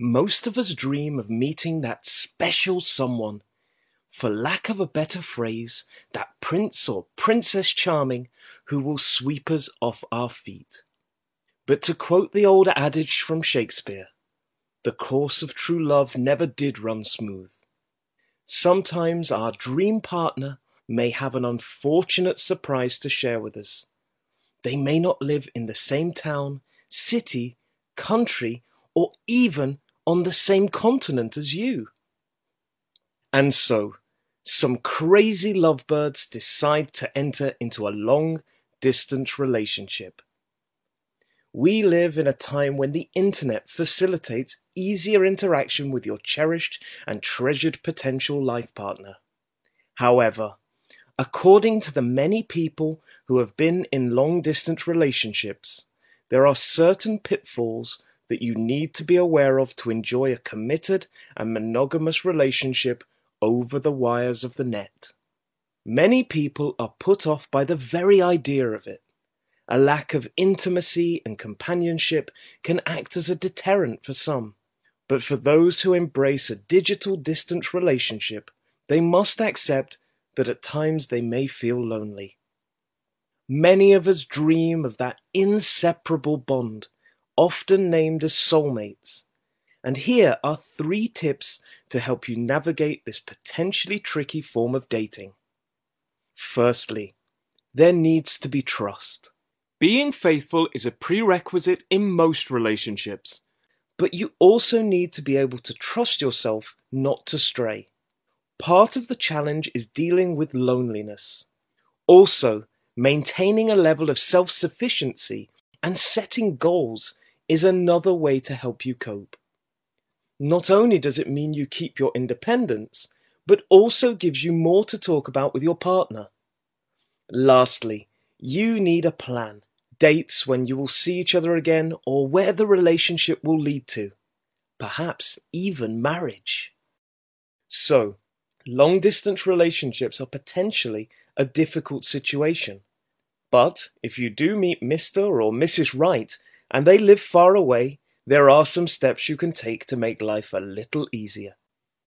Most of us dream of meeting that special someone. For lack of a better phrase, that prince or princess charming who will sweep us off our feet. But to quote the old adage from Shakespeare, the course of true love never did run smooth. Sometimes our dream partner may have an unfortunate surprise to share with us. They may not live in the same town, city, country, or even on the same continent as you. And so, some crazy lovebirds decide to enter into a long distance relationship. We live in a time when the internet facilitates easier interaction with your cherished and treasured potential life partner. However, according to the many people who have been in long distance relationships, there are certain pitfalls that you need to be aware of to enjoy a committed and monogamous relationship over the wires of the net. Many people are put off by the very idea of it. A lack of intimacy and companionship can act as a deterrent for some. But for those who embrace a digital distance relationship, they must accept that at times they may feel lonely. Many of us dream of that inseparable bond often named as soulmates. And here are three tips to help you navigate this potentially tricky form of dating. Firstly, there needs to be trust. Being faithful is a prerequisite in most relationships, but you also need to be able to trust yourself not to stray. Part of the challenge is dealing with loneliness. Also, maintaining a level of self sufficiency and setting goals is another way to help you cope. Not only does it mean you keep your independence, but also gives you more to talk about with your partner. Lastly, you need a plan, dates when you will see each other again or where the relationship will lead to. Perhaps even marriage. So, long distance relationships are potentially a difficult situation. But if you do meet Mr. or Mrs. Right and they live far away, there are some steps you can take to make life a little easier.